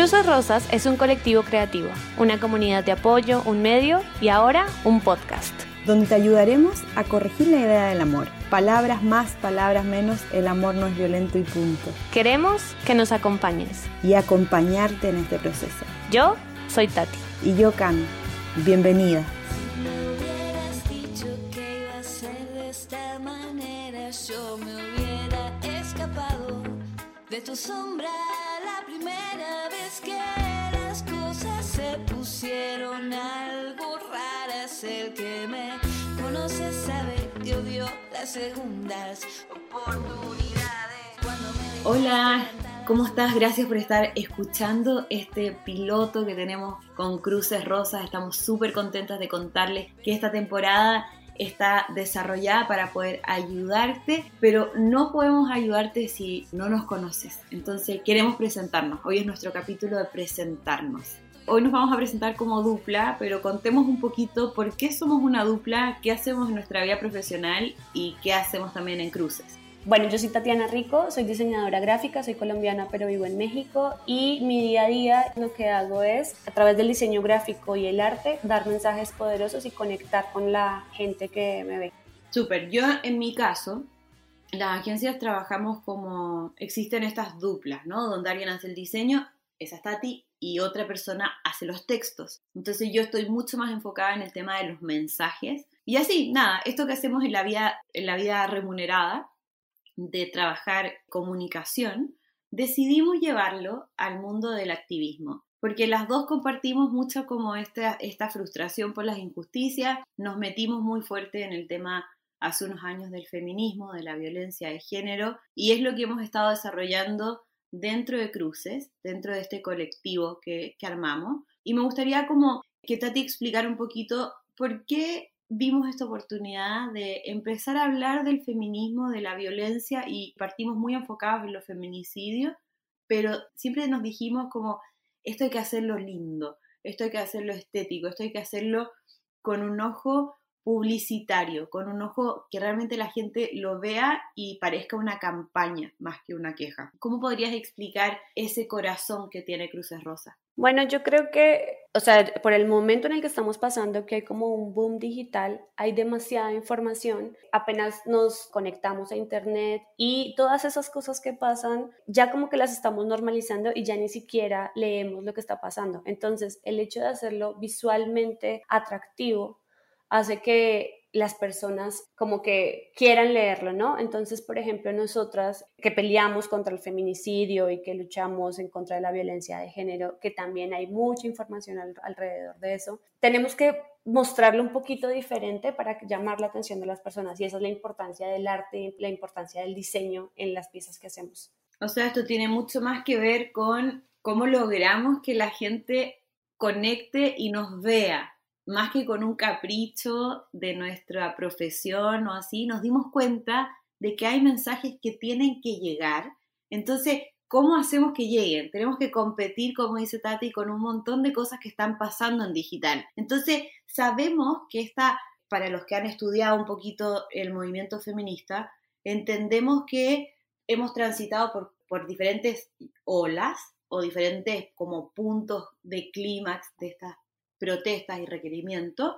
Cruces Rosas es un colectivo creativo, una comunidad de apoyo, un medio y ahora un podcast. Donde te ayudaremos a corregir la idea del amor. Palabras más, palabras menos, el amor no es violento y punto. Queremos que nos acompañes. Y acompañarte en este proceso. Yo soy Tati. Y yo Cami. Bienvenida. De tu sombra la primera vez que las cosas se pusieron algo raras. El que me conoce sabe que odio las segundas oportunidades. Hola, ¿cómo estás? Gracias por estar escuchando este piloto que tenemos con Cruces Rosas. Estamos súper contentas de contarles que esta temporada está desarrollada para poder ayudarte, pero no podemos ayudarte si no nos conoces. Entonces queremos presentarnos. Hoy es nuestro capítulo de presentarnos. Hoy nos vamos a presentar como dupla, pero contemos un poquito por qué somos una dupla, qué hacemos en nuestra vida profesional y qué hacemos también en cruces. Bueno, yo soy Tatiana Rico, soy diseñadora gráfica, soy colombiana pero vivo en México y mi día a día lo que hago es, a través del diseño gráfico y el arte, dar mensajes poderosos y conectar con la gente que me ve. Súper, yo en mi caso, las agencias trabajamos como, existen estas duplas, ¿no? Donde alguien hace el diseño, esa es Tati, y otra persona hace los textos. Entonces yo estoy mucho más enfocada en el tema de los mensajes. Y así, nada, esto que hacemos en la vida, en la vida remunerada, de trabajar comunicación, decidimos llevarlo al mundo del activismo, porque las dos compartimos mucho como esta, esta frustración por las injusticias, nos metimos muy fuerte en el tema hace unos años del feminismo, de la violencia de género, y es lo que hemos estado desarrollando dentro de Cruces, dentro de este colectivo que, que armamos. Y me gustaría como que Tati explicara un poquito por qué vimos esta oportunidad de empezar a hablar del feminismo, de la violencia y partimos muy enfocados en los feminicidios, pero siempre nos dijimos como, esto hay que hacerlo lindo, esto hay que hacerlo estético, esto hay que hacerlo con un ojo publicitario, con un ojo que realmente la gente lo vea y parezca una campaña más que una queja. ¿Cómo podrías explicar ese corazón que tiene Cruces Rosa? Bueno, yo creo que, o sea, por el momento en el que estamos pasando, que hay como un boom digital, hay demasiada información, apenas nos conectamos a Internet y todas esas cosas que pasan, ya como que las estamos normalizando y ya ni siquiera leemos lo que está pasando. Entonces, el hecho de hacerlo visualmente atractivo hace que las personas como que quieran leerlo, ¿no? Entonces, por ejemplo, nosotras que peleamos contra el feminicidio y que luchamos en contra de la violencia de género, que también hay mucha información alrededor de eso, tenemos que mostrarlo un poquito diferente para llamar la atención de las personas y esa es la importancia del arte, la importancia del diseño en las piezas que hacemos. O sea, esto tiene mucho más que ver con cómo logramos que la gente conecte y nos vea, más que con un capricho de nuestra profesión o así, nos dimos cuenta de que hay mensajes que tienen que llegar. Entonces, ¿cómo hacemos que lleguen? Tenemos que competir, como dice Tati, con un montón de cosas que están pasando en digital. Entonces, sabemos que esta, para los que han estudiado un poquito el movimiento feminista, entendemos que hemos transitado por, por diferentes olas o diferentes como puntos de clímax de estas protestas y requerimientos,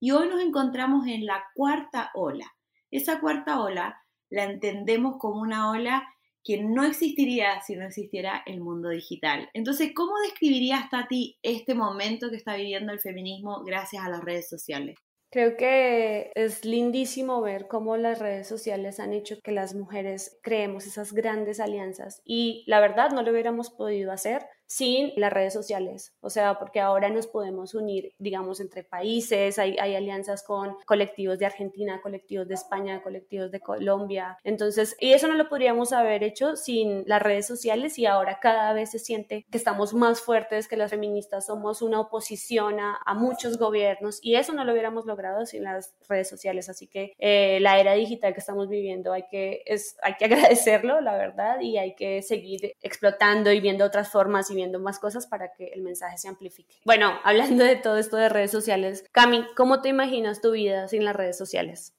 y hoy nos encontramos en la cuarta ola. Esa cuarta ola la entendemos como una ola que no existiría si no existiera el mundo digital. Entonces, ¿cómo describirías, Tati, este momento que está viviendo el feminismo gracias a las redes sociales? Creo que es lindísimo ver cómo las redes sociales han hecho que las mujeres creemos esas grandes alianzas y la verdad no lo hubiéramos podido hacer sin las redes sociales, o sea, porque ahora nos podemos unir, digamos, entre países, hay, hay, alianzas con colectivos de Argentina, colectivos de España, colectivos de Colombia, entonces, y eso no lo podríamos haber hecho sin las redes sociales y ahora cada vez se siente que estamos más fuertes, que las feministas somos una oposición a, a muchos gobiernos y eso no lo hubiéramos logrado sin las redes sociales, así que eh, la era digital que estamos viviendo hay que, es, hay que agradecerlo, la verdad, y hay que seguir explotando y viendo otras formas viendo más cosas para que el mensaje se amplifique. Bueno, hablando de todo esto de redes sociales, Cami, ¿cómo te imaginas tu vida sin las redes sociales?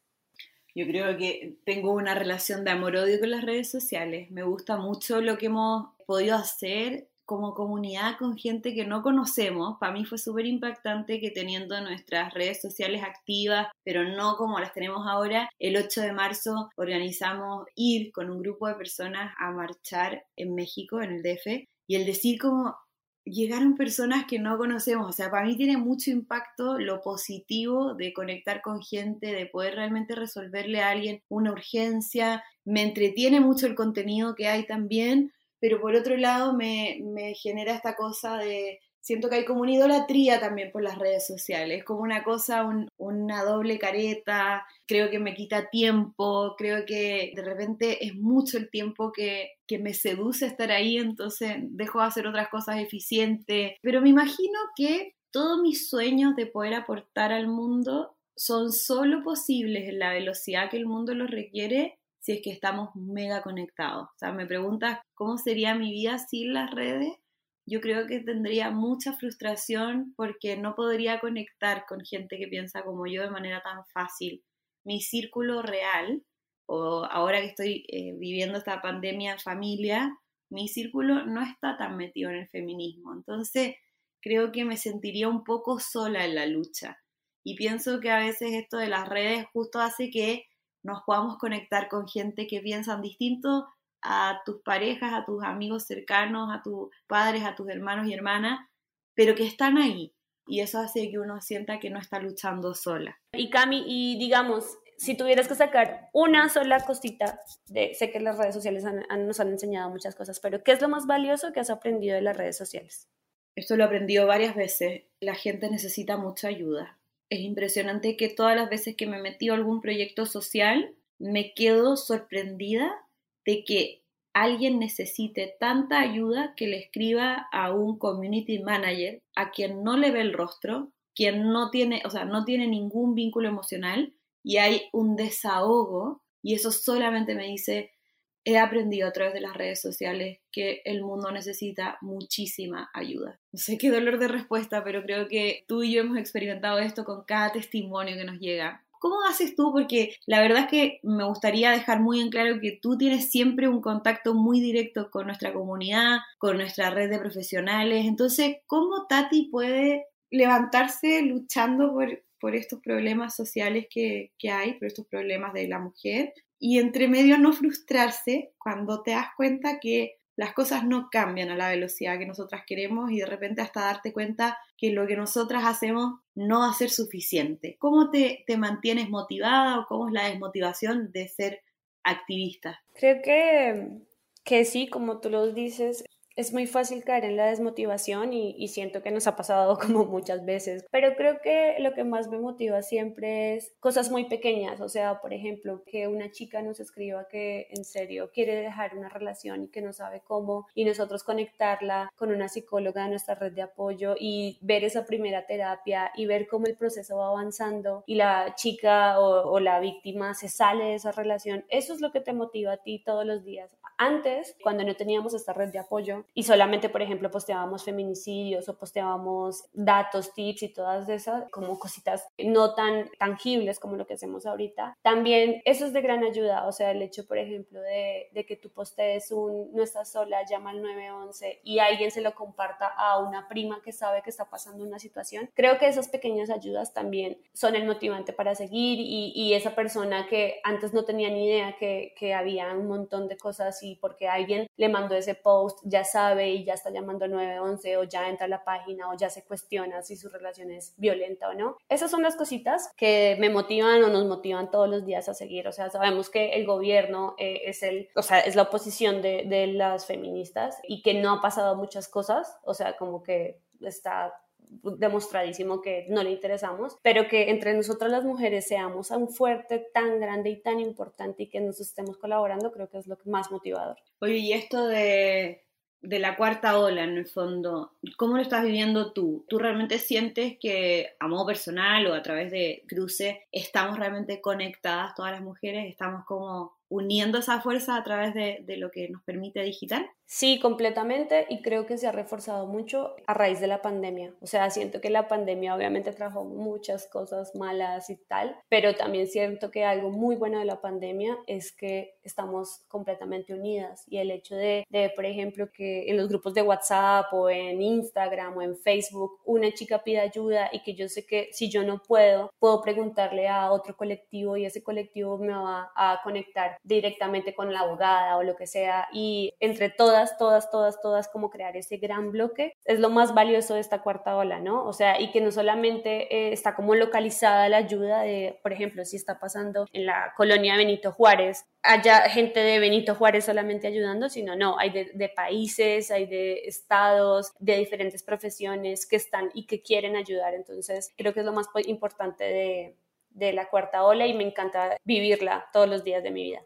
Yo creo que tengo una relación de amor-odio con las redes sociales. Me gusta mucho lo que hemos podido hacer como comunidad con gente que no conocemos. Para mí fue súper impactante que teniendo nuestras redes sociales activas, pero no como las tenemos ahora, el 8 de marzo organizamos ir con un grupo de personas a marchar en México, en el DF, y el decir como llegaron personas que no conocemos. O sea, para mí tiene mucho impacto lo positivo de conectar con gente, de poder realmente resolverle a alguien una urgencia. Me entretiene mucho el contenido que hay también, pero por otro lado me, me genera esta cosa de siento que hay como una idolatría también por las redes sociales, como una cosa, una doble careta, creo que me quita tiempo, creo que de repente es mucho el tiempo que, que me seduce estar ahí, entonces dejo de hacer otras cosas eficientes, pero me imagino que todos mis sueños de poder aportar al mundo son solo posibles en la velocidad que el mundo los requiere si es que estamos mega conectados. O sea, me preguntas cómo sería mi vida sin las redes yo creo que tendría mucha frustración porque no podría conectar con gente que piensa como yo de manera tan fácil. Mi círculo real, o ahora que estoy eh, viviendo esta pandemia en familia, mi círculo no está tan metido en el feminismo. Entonces, creo que me sentiría un poco sola en la lucha. Y pienso que a veces esto de las redes justo hace que nos podamos conectar con gente que piensa distinto a tus parejas, a tus amigos cercanos, a tus padres, a tus hermanos y hermanas, pero que están ahí. Y eso hace que uno sienta que no está luchando sola. Y Cami, y digamos, si tuvieras que sacar una sola cosita, de, sé que las redes sociales nos han enseñado muchas cosas, pero ¿qué es lo más valioso que has aprendido de las redes sociales? Esto lo he aprendido varias veces. La gente necesita mucha ayuda. Es impresionante que todas las veces que me he metido a algún proyecto social, me quedo sorprendida de que alguien necesite tanta ayuda que le escriba a un community manager a quien no le ve el rostro, quien no tiene, o sea, no tiene ningún vínculo emocional y hay un desahogo y eso solamente me dice, he aprendido a través de las redes sociales que el mundo necesita muchísima ayuda. No sé qué dolor de respuesta, pero creo que tú y yo hemos experimentado esto con cada testimonio que nos llega. ¿Cómo haces tú? Porque la verdad es que me gustaría dejar muy en claro que tú tienes siempre un contacto muy directo con nuestra comunidad, con nuestra red de profesionales. Entonces, ¿cómo Tati puede levantarse luchando por, por estos problemas sociales que, que hay, por estos problemas de la mujer? Y entre medio no frustrarse cuando te das cuenta que las cosas no cambian a la velocidad que nosotras queremos y de repente hasta darte cuenta que lo que nosotras hacemos no va a ser suficiente. ¿Cómo te, te mantienes motivada o cómo es la desmotivación de ser activista? Creo que, que sí, como tú lo dices, es muy fácil caer en la desmotivación y, siento que nos ha pasado como muchas veces, pero creo que lo que más me motiva siempre es cosas muy pequeñas, o sea, por ejemplo, que una chica nos escriba que en serio quiere dejar una relación y que no sabe cómo y nosotros conectarla con una psicóloga de nuestra red de apoyo y ver esa primera terapia y ver cómo el proceso va avanzando y la chica o, o la víctima se sale de esa relación, eso es lo que te motiva a ti todos los días. Antes, cuando no teníamos esta red de apoyo, y solamente, por ejemplo, posteábamos feminicidios o posteábamos datos, tips y todas esas como cositas no tan tangibles como lo que hacemos ahorita. También eso es de gran ayuda, o sea, el hecho, por ejemplo, de, de que tú postees un no estás sola, llama al 911 y alguien se lo comparta a una prima que sabe que está pasando una situación. Creo que esas pequeñas ayudas también son el motivante para seguir y, y esa persona que antes no tenía ni idea que, que había un montón de cosas y porque alguien le mandó ese post ya sabe y ya está llamando al 911 o ya entra a la página o ya se cuestiona si su relación es violenta o no. Esas son las cositas que me motivan o nos motivan todos los días a seguir. O sea, sabemos que el gobierno eh, es el, o sea, es la oposición de, de las feministas y que no ha pasado muchas cosas. O sea, como que está demostradísimo que no le interesamos, pero que entre nosotras las mujeres seamos un fuerte tan grande y tan importante y que nos estemos colaborando, creo que es lo más motivador. Oye, y esto de de la cuarta ola en el fondo, ¿cómo lo estás viviendo tú? ¿Tú realmente sientes que a modo personal o a través de Cruce estamos realmente conectadas todas las mujeres? ¿Estamos como uniendo esa fuerza a través de, de lo que nos permite digital? Sí, completamente y creo que se ha reforzado mucho a raíz de la pandemia. O sea, siento que la pandemia obviamente trajo muchas cosas malas y tal, pero también siento que algo muy bueno de la pandemia es que estamos completamente unidas y el hecho de, de, por ejemplo, que en los grupos de WhatsApp o en Instagram o en Facebook una chica pida ayuda y que yo sé que si yo no puedo, puedo preguntarle a otro colectivo y ese colectivo me va a conectar directamente con la abogada o lo que sea y entre todas todas, todas, todas, como crear ese gran bloque, es lo más valioso de esta cuarta ola, ¿no? O sea, y que no solamente eh, está como localizada la ayuda de, por ejemplo, si está pasando en la colonia Benito Juárez, haya gente de Benito Juárez solamente ayudando, sino no, hay de, países, hay de estados, de diferentes profesiones que están y que quieren ayudar. Entonces, creo que es lo más importante de la cuarta ola y me encanta vivirla todos los días de mi vida.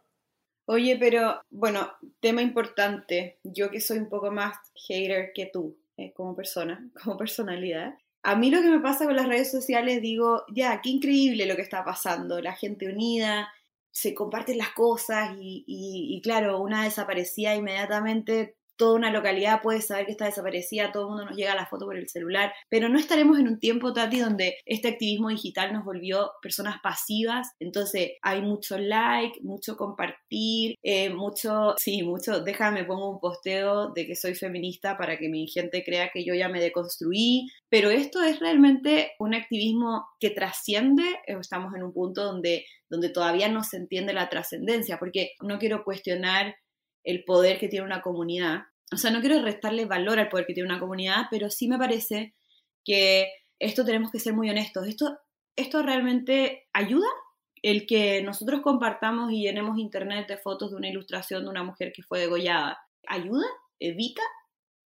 Oye, pero bueno, tema importante, yo que soy un poco más hater que tú eh, como persona, como personalidad. A mí lo que me pasa con las redes sociales, digo, ya, qué increíble lo que está pasando, la gente unida, se comparten las cosas y, y claro, una desaparecía inmediatamente toda una localidad puede saber que está desaparecida, todo el mundo nos llega a la foto por el celular, pero no estaremos en un tiempo, Tati, donde este activismo digital nos volvió personas pasivas, entonces hay mucho like, mucho compartir, eh, mucho, sí, mucho, déjame, pongo un posteo de que soy feminista para que mi gente crea que yo ya me deconstruí, pero esto es realmente un activismo que trasciende, estamos en un punto donde, donde todavía no se entiende la trascendencia, porque no quiero cuestionar el poder que tiene una comunidad. O sea, no quiero restarle valor al poder que tiene una comunidad, pero sí me parece que esto tenemos que ser muy honestos. Esto, esto realmente ayuda el que nosotros compartamos y llenemos internet de fotos de una ilustración de una mujer que fue degollada. ¿Ayuda? ¿Evita?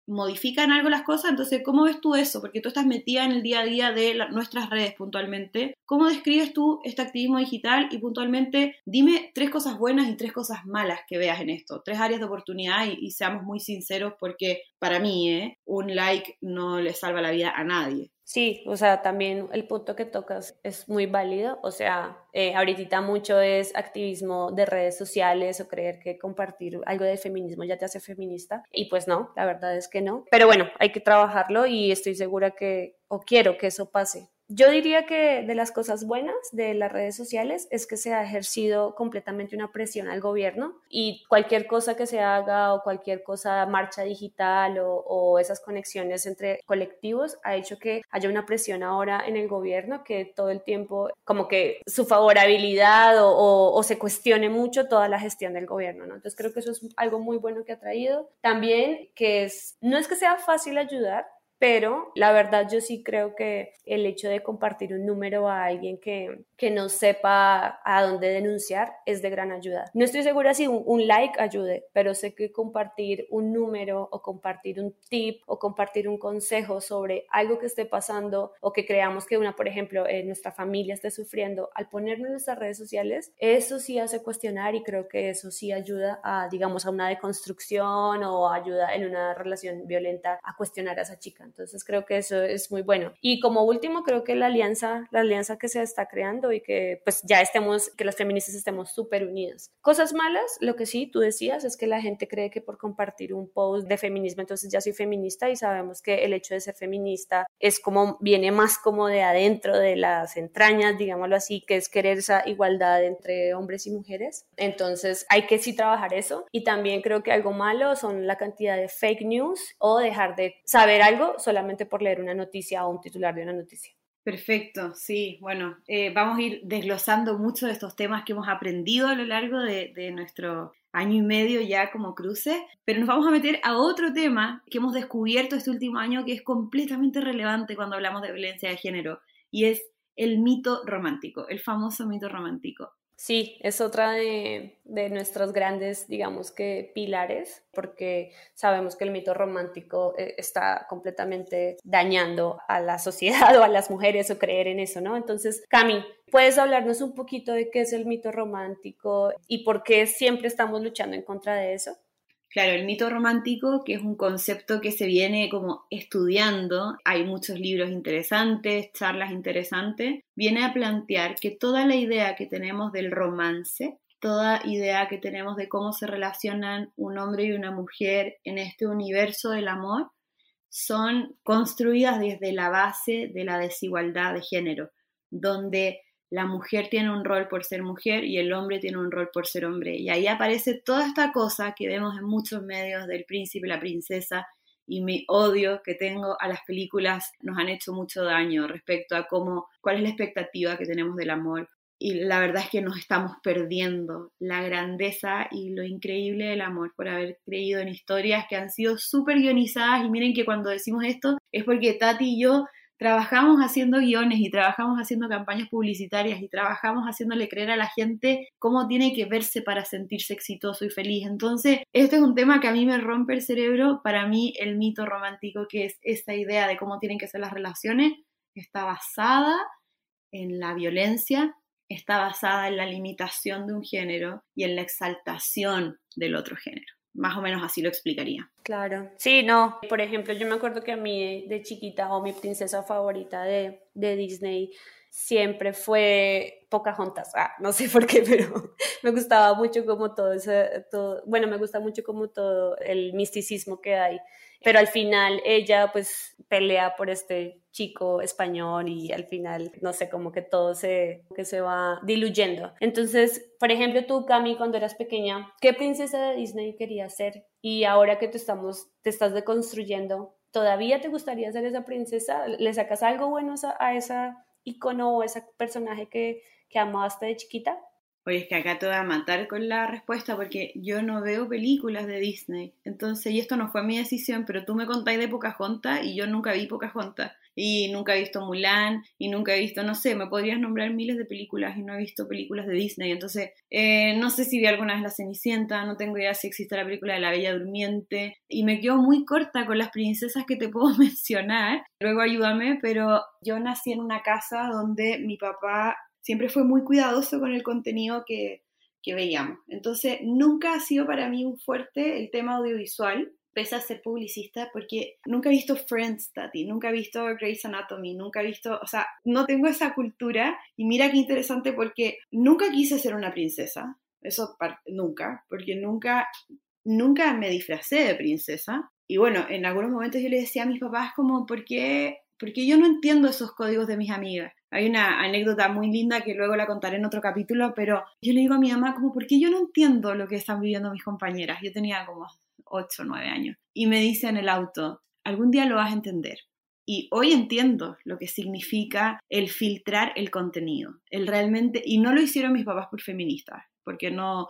Modifican algo las cosas, entonces, ¿cómo ves tú eso? Porque tú estás metida en el día a día de nuestras redes puntualmente. ¿Cómo describes tú este activismo digital? Y puntualmente, dime tres cosas buenas y tres cosas malas que veas en esto, tres áreas de oportunidad y, y seamos muy sinceros porque para mí, ¿eh? un like no le salva la vida a nadie. Sí, o sea, también el punto que tocas es muy válido. O sea, eh, ahorita mucho es activismo de redes sociales o creer que compartir algo de feminismo ya te hace feminista. Y pues no, la verdad es que no. Pero bueno, hay que trabajarlo y estoy segura que, o quiero que eso pase. Yo diría que de las cosas buenas de las redes sociales es que se ha ejercido completamente una presión al gobierno y cualquier cosa que se haga o cualquier cosa, marcha digital o, esas conexiones entre colectivos ha hecho que haya una presión ahora en el gobierno que todo el tiempo como que su favorabilidad o, se cuestione mucho toda la gestión del gobierno, ¿no? Entonces creo que eso es algo muy bueno que ha traído. También que es, no es que sea fácil ayudar, pero la verdad yo sí creo que el hecho de compartir un número a alguien que, que no sepa a dónde denunciar es de gran ayuda. No estoy segura si un, like ayude, pero sé que compartir un número o compartir un tip o compartir un consejo sobre algo que esté pasando o que creamos que una, por ejemplo, en nuestra familia esté sufriendo, al ponerlo en nuestras redes sociales, eso sí hace cuestionar y creo que eso sí ayuda a, digamos, a una deconstrucción o ayuda en una relación violenta a cuestionar a esa chica. Entonces creo que eso es muy bueno. Y como último, creo que la alianza, la alianza que se está creando y que pues ya estemos, que las feministas estemos súper unidas. Cosas malas, lo que sí, tú decías, es que la gente cree que por compartir un post de feminismo, entonces ya soy feminista y sabemos que el hecho de ser feminista es como, viene más como de adentro de las entrañas, digámoslo así, que es querer esa igualdad entre hombres y mujeres. Entonces hay que sí trabajar eso. Y también creo que algo malo son la cantidad de fake news o dejar de saber algo solamente por leer una noticia o un titular de una noticia. Perfecto, sí, bueno, eh, vamos a ir desglosando mucho de estos temas que hemos aprendido a lo largo de, de nuestro año y medio ya como cruce, pero nos vamos a meter a otro tema que hemos descubierto este último año que es completamente relevante cuando hablamos de violencia de género y es el mito romántico, el famoso mito romántico. Sí, es otra de, de, grandes, digamos que, pilares, porque sabemos que el mito romántico eh, está completamente dañando a la sociedad o a las mujeres o creer en eso, ¿no? Entonces, Cami, ¿puedes hablarnos un poquito de qué es el mito romántico y por qué siempre estamos luchando en contra de eso? Claro, el mito romántico, que es un concepto que se viene como estudiando, hay muchos libros interesantes, charlas interesantes, viene a plantear que toda la idea que tenemos del romance toda idea que tenemos de cómo se relacionan un hombre y una mujer en este universo del amor son construidas desde la base de la desigualdad de género, donde la mujer tiene un rol por ser mujer y el hombre tiene un rol por ser hombre. Y ahí aparece toda esta cosa que vemos en muchos medios del príncipe la princesa y mi odio que tengo a las películas nos han hecho mucho daño respecto a cómo, cuál es la expectativa que tenemos del amor, y la verdad es que nos estamos perdiendo la grandeza y lo increíble del amor por haber creído en historias que han sido súper guionizadas y miren que cuando decimos esto es porque Tati y yo trabajamos haciendo guiones y trabajamos haciendo campañas publicitarias y trabajamos haciéndole creer a la gente cómo tiene que verse para sentirse exitoso y feliz. Entonces, este es un tema que a mí me rompe el cerebro. Para mí, el mito romántico, que es esta idea de cómo tienen que ser las relaciones, está basada en la violencia, está basada en la limitación de un género y en la exaltación del otro género. Más o menos así lo explicaría. Claro, sí, no. Por ejemplo, yo me acuerdo que a mí de chiquita o mi princesa favorita de, de Disney siempre fue Pocahontas. Ah, no sé por qué, pero me gustaba mucho como todo ese, todo, bueno, me gusta mucho como todo el misticismo que hay. Pero al final ella pues pelea por este chico español y al final, no sé, como que todo se, que se va diluyendo. Entonces, por ejemplo, tú, Cami, cuando eras pequeña, ¿qué princesa de Disney querías ser? Y ahora que tú estamos, te estás deconstruyendo, ¿todavía te gustaría ser esa princesa? ¿Le sacas algo bueno a esa icono o ese personaje que, que amaste de chiquita? Oye, es que acá te voy a matar con la respuesta porque yo no veo películas de Disney. Entonces, y esto no fue mi decisión, pero tú me contáis de Pocahontas y yo nunca vi Pocahontas. Y nunca he visto Mulan y nunca he visto, no sé, me podrías nombrar miles de películas y no he visto películas de Disney. Entonces, eh, no sé si vi alguna vez La Cenicienta, no tengo idea si existe la película de La Bella Durmiente. Y me quedo muy corta con las princesas que te puedo mencionar. Luego ayúdame, pero yo nací en una casa donde mi papá siempre fue muy cuidadoso con el contenido que, veíamos. Entonces, nunca ha sido para mí un fuerte el tema audiovisual, pese a ser publicista, porque nunca he visto Friends, Tati, nunca he visto Grey's Anatomy, nunca he visto, o sea, no tengo esa cultura. Y mira qué interesante porque nunca quise ser una princesa, eso nunca, porque nunca, nunca me disfracé de princesa. Y bueno, en algunos momentos yo le decía a mis papás como, ¿por qué? Porque yo no entiendo esos códigos de mis amigas. Hay una anécdota muy linda que luego la contaré en otro capítulo, pero yo le digo a mi mamá como, ¿por qué yo no entiendo lo que están viviendo mis compañeras? Yo tenía como 8 o 9 años. Y me dice en el auto, algún día lo vas a entender. Y hoy entiendo lo que significa el filtrar el contenido, el realmente, y no lo hicieron mis papás por feministas, porque no,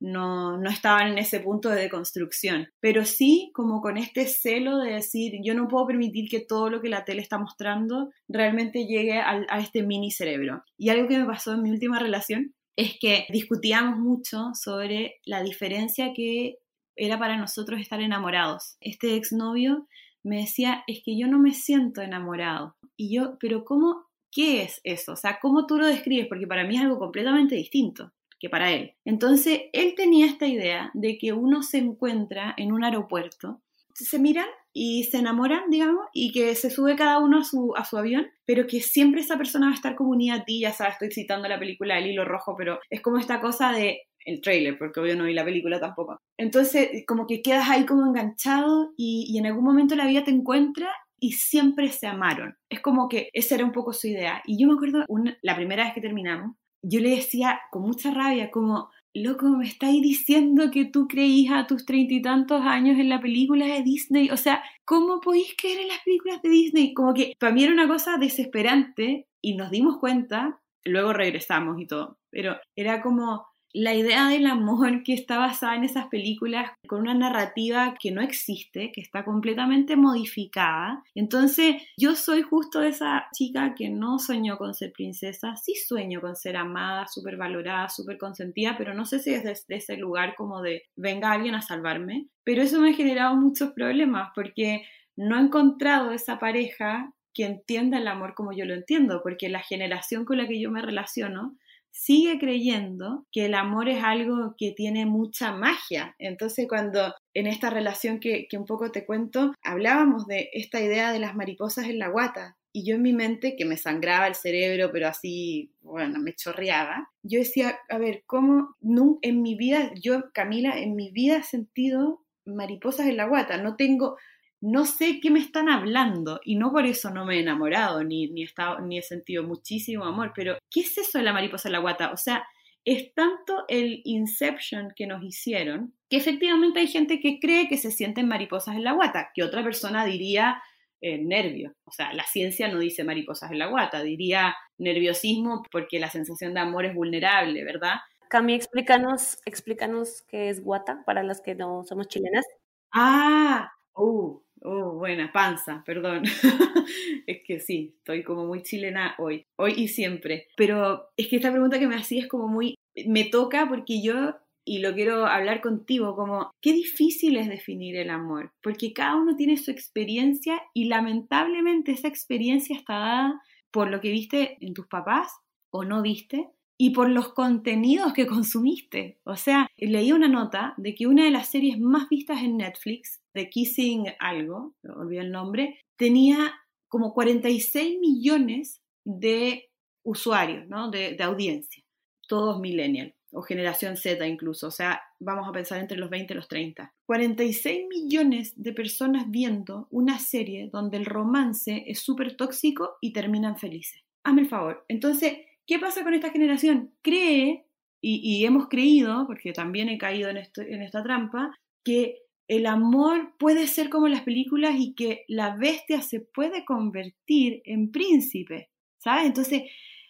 no, no estaban en ese punto de deconstrucción, pero sí como con este celo de decir, yo no puedo permitir que todo lo que la tele está mostrando realmente llegue a, a este mini cerebro. Y algo que me pasó en mi última relación es que discutíamos mucho sobre la diferencia que era para nosotros estar enamorados. Este exnovio me decía, es que yo no me siento enamorado. Y yo, pero ¿cómo? ¿Qué es eso? O sea, ¿cómo tú lo describes? Porque para mí es algo completamente distinto que para él. Entonces, él tenía esta idea de que uno se encuentra en un aeropuerto, se miran y se enamoran, digamos, y que se sube cada uno a su, a su avión, pero que siempre esa persona va a estar como unida a ti, ya sabes, estoy citando la película El hilo rojo, pero es como esta cosa de el trailer, porque obvio no vi la película tampoco. Entonces, como que quedas ahí como enganchado y, y en algún momento la vida te encuentra y siempre se amaron. Es como que esa era un poco su idea. Y yo me acuerdo, una, la primera vez que terminamos, yo le decía con mucha rabia, como, loco, me estáis diciendo que tú creís a tus treinta y tantos años en la película de Disney. O sea, ¿cómo podéis creer en las películas de Disney? Como que para mí era una cosa desesperante y nos dimos cuenta, luego regresamos y todo, pero era como, la idea del amor que está basada en esas películas con una narrativa que no existe, que está completamente modificada. Entonces, yo soy justo esa chica que no soñó con ser princesa, sí sueño con ser amada, súper valorada, súper consentida, pero no sé si es desde ese lugar como de venga alguien a salvarme. Pero eso me ha generado muchos problemas porque no he encontrado esa pareja que entienda el amor como yo lo entiendo, porque la generación con la que yo me relaciono sigue creyendo que el amor es algo que tiene mucha magia. Entonces cuando en esta relación que, un poco te cuento, hablábamos de esta idea de las mariposas en la guata. y yo en mi mente, que me sangraba el cerebro, pero así, bueno, me chorreaba, yo decía, a ver, ¿cómo en mi vida, yo, Camila, en mi vida he sentido mariposas en la guata? No tengo, no sé qué me están hablando y no por eso no me he enamorado ni, ni, he, ni he sentido muchísimo amor, pero ¿qué es eso de la mariposa en la guata? O sea, es tanto el inception que nos hicieron que efectivamente hay gente que cree que se sienten mariposas en la guata, que otra persona diría eh, nervio. O sea, la ciencia no dice mariposas en la guata, diría nerviosismo porque la sensación de amor es vulnerable, ¿verdad? Cami, explícanos, explícanos qué es guata para las que no somos chilenas. Ah, uh, uh buena, panza, perdón. es que sí, estoy como muy chilena hoy, hoy y siempre. Pero es que esta pregunta que me hacía es como muy, me toca porque yo y lo quiero hablar contigo, como qué difícil es definir el amor, porque cada uno tiene su experiencia y lamentablemente esa experiencia está dada por lo que viste en tus papás o no viste y por los contenidos que consumiste. O sea, leí una nota de que una de las series más vistas en Netflix, de Kissing algo, olvidé el nombre, tenía como 46 millones de usuarios, ¿no? de, audiencia, todos millennials o generación Z incluso, o sea, vamos a pensar entre los 20 y los 30. 46 millones de personas viendo una serie donde el romance es súper tóxico y terminan felices. Hazme el favor. Entonces, ¿qué pasa con esta generación? Cree, y, hemos creído, porque también he caído en, en esta trampa, que el amor puede ser como las películas y que la bestia se puede convertir en príncipe, ¿sabes? Entonces,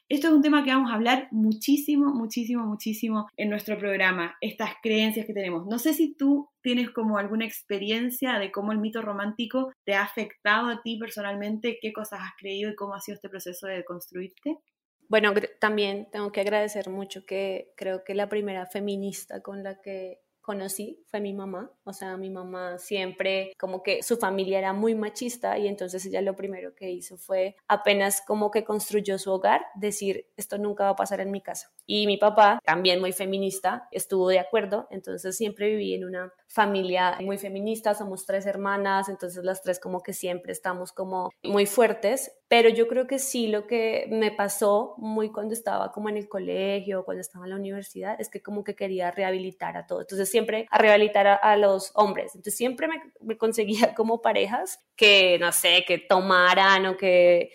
esto es un tema que vamos a hablar muchísimo, muchísimo, muchísimo en nuestro programa, estas creencias que tenemos. No sé si tú tienes como alguna experiencia de cómo el mito romántico te ha afectado a ti personalmente, qué cosas has creído y cómo ha sido este proceso de construirte. Bueno, también tengo que agradecer mucho que creo que la primera feminista con la que conocí fue mi mamá. O sea, mi mamá siempre como que su familia era muy machista y entonces ella lo primero que hizo fue apenas como que construyó su hogar, decir, esto nunca va a pasar en mi casa. Y mi papá, también muy feminista, estuvo de acuerdo, entonces siempre viví en una familia muy feminista, somos tres hermanas, entonces las tres como que siempre estamos como muy fuertes, pero yo creo que sí lo que me pasó muy cuando estaba como en el colegio, cuando estaba en la universidad, es que como que quería rehabilitar a todo, entonces siempre a rehabilitar a, los hombres, entonces siempre me, me conseguía como parejas que, no sé, que tomaran o que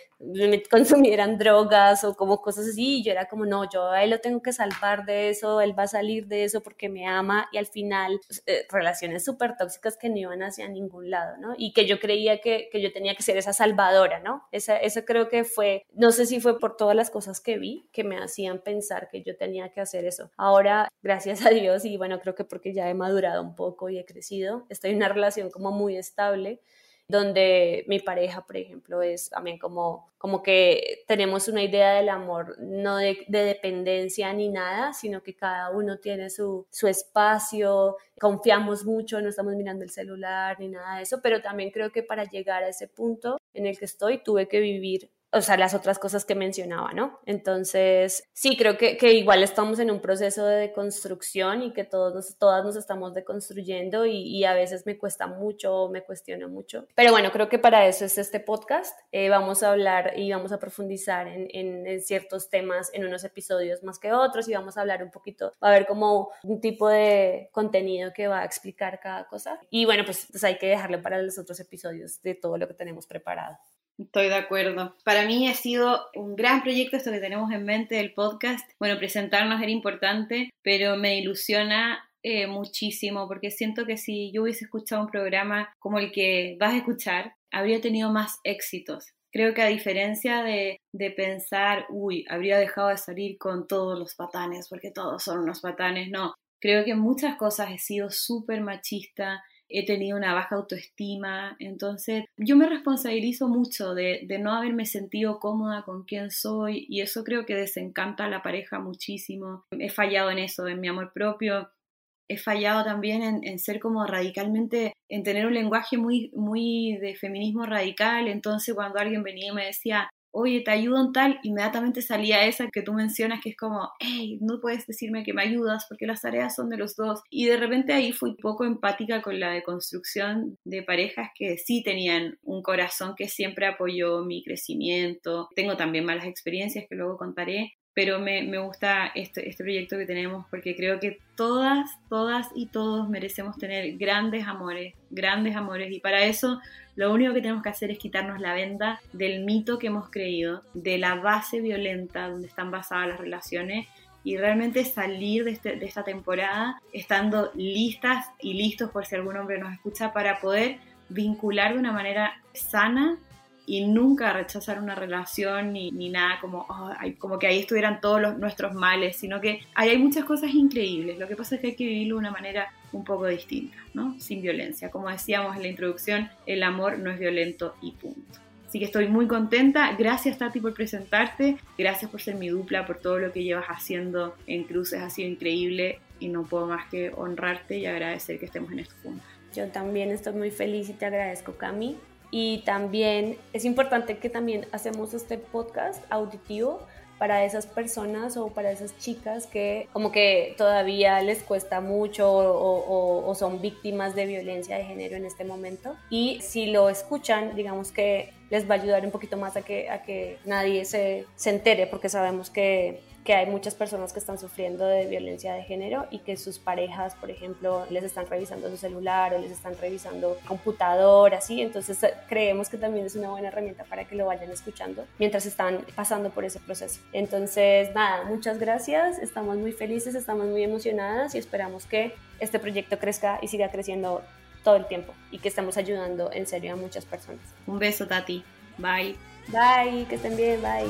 consumieran drogas o como cosas así, y yo era como, no, yo a él lo tengo que salvar de eso, él va a salir de eso porque me ama, y al final, pues, eh, relaciones súper tóxicas que no iban hacia ningún lado, ¿no? Y que yo creía que, que yo tenía que ser esa salvadora, ¿no? Esa, eso creo que fue, no sé si fue por todas las cosas que vi que me hacían pensar que yo tenía que hacer eso. Ahora, gracias a Dios, y bueno, creo que porque ya he madurado un poco y he crecido, estoy en una relación como muy estable donde mi pareja, por ejemplo, es también como, como que tenemos una idea del amor, no de, dependencia ni nada, sino que cada uno tiene su, su espacio, confiamos mucho, no estamos mirando el celular ni nada de eso, pero también creo que para llegar a ese punto en el que estoy, tuve que vivir o sea, las otras cosas que mencionaba, ¿no? Entonces, sí, creo que, que igual estamos en un proceso de deconstrucción y que todos nos, todas nos estamos deconstruyendo y, y, a veces me cuesta mucho, me cuestiono mucho. Pero bueno, creo que para eso es este podcast. Eh, vamos a hablar y vamos a profundizar en, en, en, ciertos temas en unos episodios más que otros y vamos a hablar un poquito, va a haber como un tipo de contenido que va a explicar cada cosa. Y bueno, pues, pues hay que dejarlo para los otros episodios de todo lo que tenemos preparado. Estoy de acuerdo. Para mí ha sido un gran proyecto esto que tenemos en mente del podcast. Bueno, presentarnos era importante, pero me ilusiona eh, muchísimo porque siento que si yo hubiese escuchado un programa como el que vas a escuchar, habría tenido más éxitos. Creo que a diferencia de, de pensar, uy, habría dejado de salir con todos los patanes porque todos son unos patanes, no. Creo que en muchas cosas he sido súper machista, he tenido una baja autoestima, entonces yo me responsabilizo mucho de, de, no haberme sentido cómoda con quien soy y eso creo que desencanta a la pareja muchísimo. He fallado en eso, en mi amor propio. He fallado también en, en ser como radicalmente, en tener un lenguaje muy, muy de feminismo radical. Entonces, cuando alguien venía y me decía, oye, te ayudo en tal, inmediatamente salía esa que tú mencionas, que es como, hey, no puedes decirme que me ayudas porque las tareas son de los dos. Y de repente ahí fui poco empática con la deconstrucción de parejas que sí tenían un corazón que siempre apoyó mi crecimiento. Tengo también malas experiencias que luego contaré, pero me, gusta este, este, proyecto que tenemos porque creo que todas, todas y todos merecemos tener grandes amores, grandes amores y para eso lo único que tenemos que hacer es quitarnos la venda del mito que hemos creído, de la base violenta donde están basadas las relaciones y realmente salir de, este, esta temporada estando listas y listos por si algún hombre nos escucha para poder vincular de una manera sana y nunca rechazar una relación ni, nada como, como que ahí estuvieran todos los, nuestros males, sino que ahí hay muchas cosas increíbles. Lo que pasa es que hay que vivirlo de una manera un poco distinta, ¿no? Sin violencia. Como decíamos en la introducción, el amor no es violento y punto. Así que estoy muy contenta. Gracias Tati por presentarte. Gracias por ser mi dupla, por todo lo que llevas haciendo en Cruces. Ha sido increíble y no puedo más que honrarte y agradecer que estemos en esto juntos. Yo también estoy muy feliz y te agradezco, Cami. Y también es importante que también hacemos este podcast auditivo para esas personas o para esas chicas que como que todavía les cuesta mucho o, son víctimas de violencia de género en este momento. Y si lo escuchan, digamos que les va a ayudar un poquito más a que, a que nadie se, se entere, porque sabemos que que hay muchas personas que están sufriendo de violencia de género y que sus parejas, por ejemplo, les están revisando su celular o les están revisando computador, así. Entonces eh, creemos que también es una buena herramienta para que lo vayan escuchando mientras están pasando por ese proceso. Entonces, nada, muchas gracias. Estamos muy felices, estamos muy emocionadas y esperamos que este proyecto crezca y siga creciendo todo el tiempo y que estemos ayudando en serio a muchas personas. Un beso, Tati. Bye. Bye, que estén bien, bye.